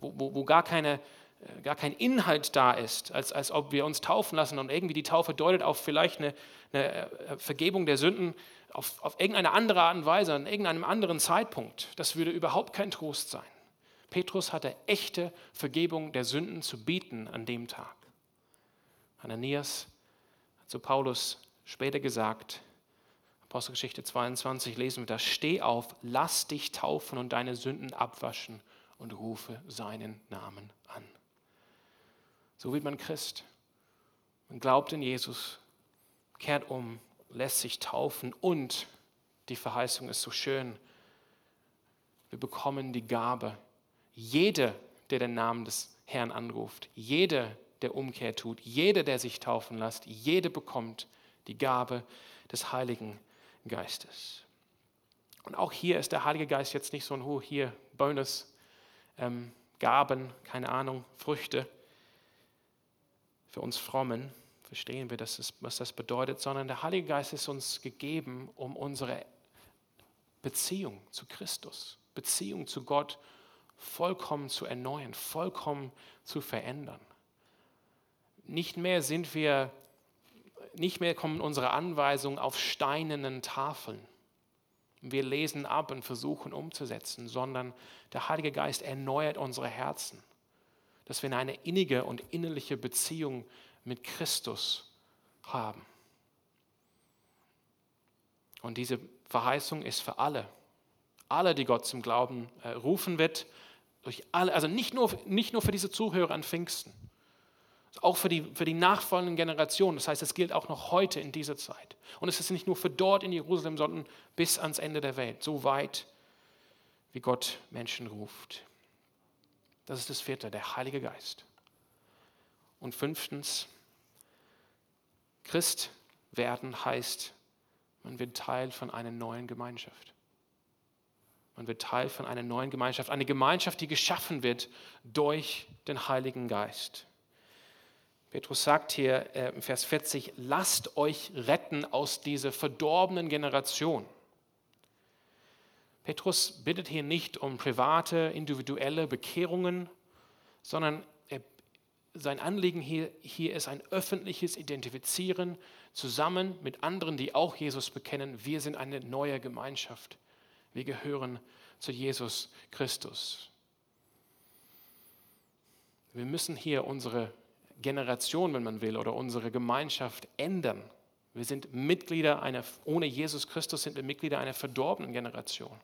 wo, wo, wo gar, keine, äh, gar kein Inhalt da ist, als, als ob wir uns taufen lassen und irgendwie die Taufe deutet auf vielleicht eine, eine äh, Vergebung der Sünden auf, auf irgendeine andere Art und Weise, an irgendeinem anderen Zeitpunkt. Das würde überhaupt kein Trost sein. Petrus hatte echte Vergebung der Sünden zu bieten an dem Tag. Ananias hat zu Paulus später gesagt, Apostelgeschichte 22 lesen wir da, steh auf, lass dich taufen und deine Sünden abwaschen und rufe seinen Namen an. So wird man Christ. Man glaubt in Jesus, kehrt um, lässt sich taufen und die Verheißung ist so schön. Wir bekommen die Gabe. Jeder, der den Namen des Herrn anruft, jeder, der Umkehr tut, jeder, der sich taufen lässt, jeder bekommt die Gabe des Heiligen Geistes. Und auch hier ist der Heilige Geist jetzt nicht so ein, oh, hier, Bonus, ähm, Gaben, keine Ahnung, Früchte für uns Frommen, verstehen wir, das was das bedeutet, sondern der Heilige Geist ist uns gegeben, um unsere Beziehung zu Christus, Beziehung zu Gott vollkommen zu erneuern, vollkommen zu verändern. Nicht mehr sind wir, nicht mehr kommen unsere Anweisungen auf steinernen Tafeln. Wir lesen ab und versuchen umzusetzen, sondern der Heilige Geist erneuert unsere Herzen, dass wir eine innige und innerliche Beziehung mit Christus haben. Und diese Verheißung ist für alle. Alle, die Gott zum Glauben äh, rufen wird, durch alle, also nicht nur, nicht nur für diese Zuhörer an Pfingsten, auch für die, für die nachfolgenden Generationen. Das heißt, es gilt auch noch heute in dieser Zeit. Und es ist nicht nur für dort in Jerusalem, sondern bis ans Ende der Welt, so weit, wie Gott Menschen ruft. Das ist das vierte, der Heilige Geist. Und fünftens, Christ werden heißt, man wird Teil von einer neuen Gemeinschaft. Man wird Teil von einer neuen Gemeinschaft, eine Gemeinschaft, die geschaffen wird durch den Heiligen Geist. Petrus sagt hier äh, im Vers 40, lasst euch retten aus dieser verdorbenen Generation. Petrus bittet hier nicht um private, individuelle Bekehrungen, sondern sein Anliegen hier, hier ist ein öffentliches Identifizieren zusammen mit anderen, die auch Jesus bekennen. Wir sind eine neue Gemeinschaft. Wir gehören zu Jesus Christus. Wir müssen hier unsere Generation, wenn man will, oder unsere Gemeinschaft ändern. Wir sind Mitglieder einer, ohne Jesus Christus sind wir Mitglieder einer verdorbenen Generation.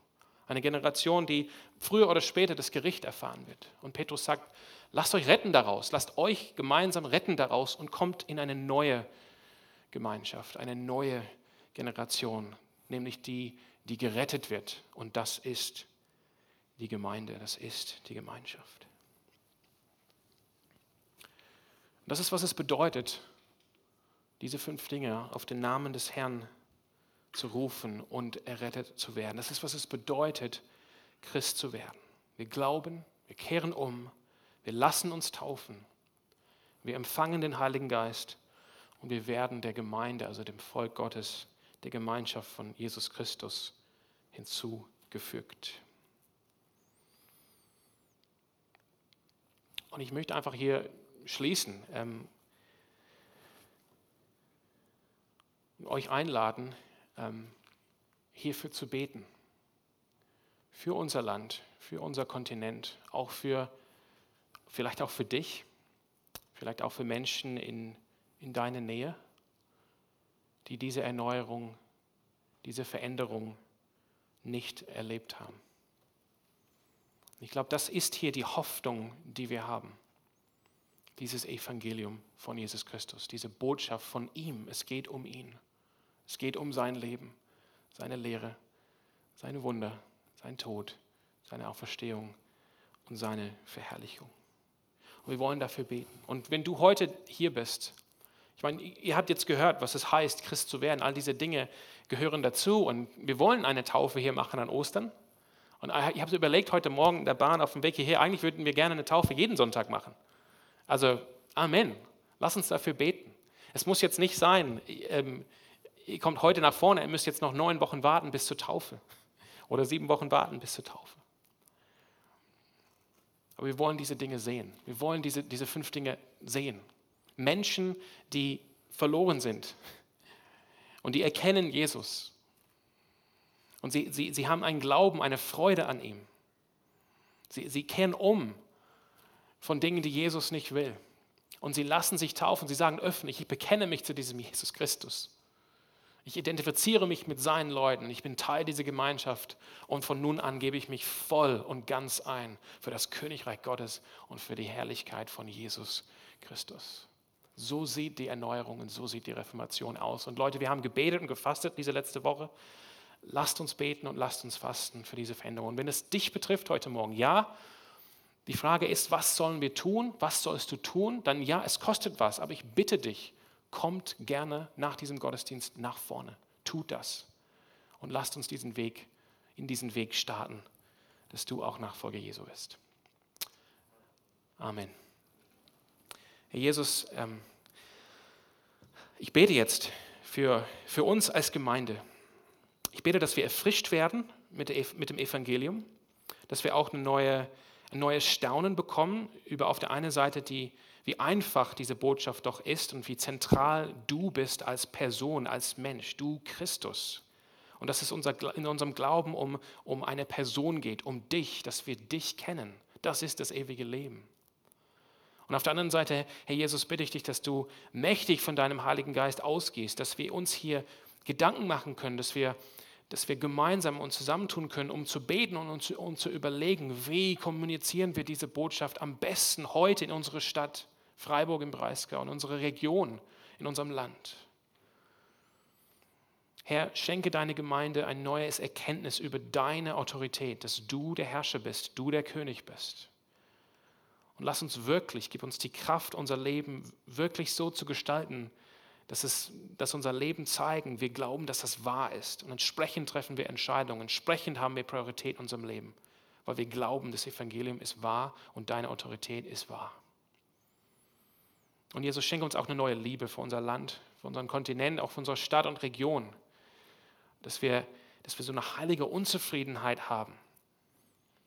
Eine Generation, die früher oder später das Gericht erfahren wird. Und Petrus sagt, lasst euch retten daraus, lasst euch gemeinsam retten daraus und kommt in eine neue Gemeinschaft, eine neue Generation, nämlich die, die gerettet wird. Und das ist die Gemeinde, das ist die Gemeinschaft. Das ist, was es bedeutet, diese fünf Dinge auf den Namen des Herrn zu rufen und errettet zu werden. Das ist, was es bedeutet, Christ zu werden. Wir glauben, wir kehren um, wir lassen uns taufen, wir empfangen den Heiligen Geist und wir werden der Gemeinde, also dem Volk Gottes, der Gemeinschaft von Jesus Christus hinzugefügt. Und ich möchte einfach hier schließen, ähm, euch einladen, hierfür zu beten. Für unser Land, für unser Kontinent, auch für, vielleicht auch für dich, vielleicht auch für Menschen in, in deiner Nähe, die diese Erneuerung, diese Veränderung nicht erlebt haben. Ich glaube, das ist hier die Hoffnung, die wir haben. Dieses Evangelium von Jesus Christus, diese Botschaft von ihm. Es geht um ihn. Es geht um sein Leben, seine Lehre, seine Wunder, sein Tod, seine Auferstehung und seine Verherrlichung. Und wir wollen dafür beten. Und wenn du heute hier bist, ich meine, ihr habt jetzt gehört, was es heißt, Christ zu werden. All diese Dinge gehören dazu. Und wir wollen eine Taufe hier machen an Ostern. Und ich habe so überlegt heute Morgen in der Bahn auf dem Weg hierher, eigentlich würden wir gerne eine Taufe jeden Sonntag machen. Also Amen. Lass uns dafür beten. Es muss jetzt nicht sein, ähm, ihr kommt heute nach vorne, ihr müsst jetzt noch neun Wochen warten bis zur Taufe. Oder sieben Wochen warten bis zur Taufe. Aber wir wollen diese Dinge sehen. Wir wollen diese, diese fünf Dinge sehen. Menschen, die verloren sind und die erkennen Jesus. Und sie, sie, sie haben einen Glauben, eine Freude an ihm. Sie, sie kehren um von Dingen, die Jesus nicht will. Und sie lassen sich taufen. Sie sagen öffentlich, ich bekenne mich zu diesem Jesus Christus. Ich identifiziere mich mit seinen Leuten. Ich bin Teil dieser Gemeinschaft. Und von nun an gebe ich mich voll und ganz ein für das Königreich Gottes und für die Herrlichkeit von Jesus Christus. So sieht die Erneuerung und so sieht die Reformation aus. Und Leute, wir haben gebetet und gefastet diese letzte Woche. Lasst uns beten und lasst uns fasten für diese Veränderung. Und wenn es dich betrifft heute Morgen, ja, die Frage ist, was sollen wir tun? Was sollst du tun? Dann ja, es kostet was, aber ich bitte dich, kommt gerne nach diesem Gottesdienst nach vorne. Tut das und lasst uns diesen Weg, in diesen Weg starten, dass du auch Nachfolger Jesu bist. Amen. Herr Jesus, ähm, ich bete jetzt für, für uns als Gemeinde. Ich bete, dass wir erfrischt werden mit, der, mit dem Evangelium, dass wir auch eine neue, ein neues Staunen bekommen über auf der einen Seite die, wie einfach diese Botschaft doch ist und wie zentral du bist als Person, als Mensch, du Christus. Und dass es unser, in unserem Glauben um, um eine Person geht, um dich, dass wir dich kennen. Das ist das ewige Leben. Und auf der anderen Seite, Herr Jesus, bitte ich dich, dass du mächtig von deinem Heiligen Geist ausgehst, dass wir uns hier Gedanken machen können, dass wir, dass wir gemeinsam uns zusammentun können, um zu beten und uns, um zu überlegen, wie kommunizieren wir diese Botschaft am besten heute in unsere Stadt. Freiburg im Breisgau, in unserer Region, in unserem Land. Herr, schenke deine Gemeinde ein neues Erkenntnis über deine Autorität, dass du der Herrscher bist, du der König bist. Und lass uns wirklich, gib uns die Kraft, unser Leben wirklich so zu gestalten, dass, es, dass unser Leben zeigen, wir glauben, dass das wahr ist. Und entsprechend treffen wir Entscheidungen, entsprechend haben wir Priorität in unserem Leben, weil wir glauben, das Evangelium ist wahr und deine Autorität ist wahr. Und Jesus, schenke uns auch eine neue Liebe für unser Land, für unseren Kontinent, auch für unsere Stadt und Region. Dass wir, dass wir so eine heilige Unzufriedenheit haben.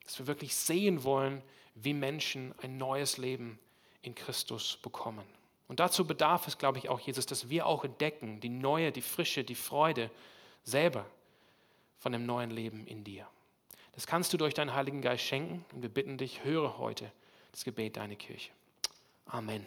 Dass wir wirklich sehen wollen, wie Menschen ein neues Leben in Christus bekommen. Und dazu bedarf es, glaube ich, auch, Jesus, dass wir auch entdecken, die neue, die frische, die Freude selber von dem neuen Leben in dir. Das kannst du durch deinen Heiligen Geist schenken und wir bitten dich, höre heute das Gebet deiner Kirche. Amen.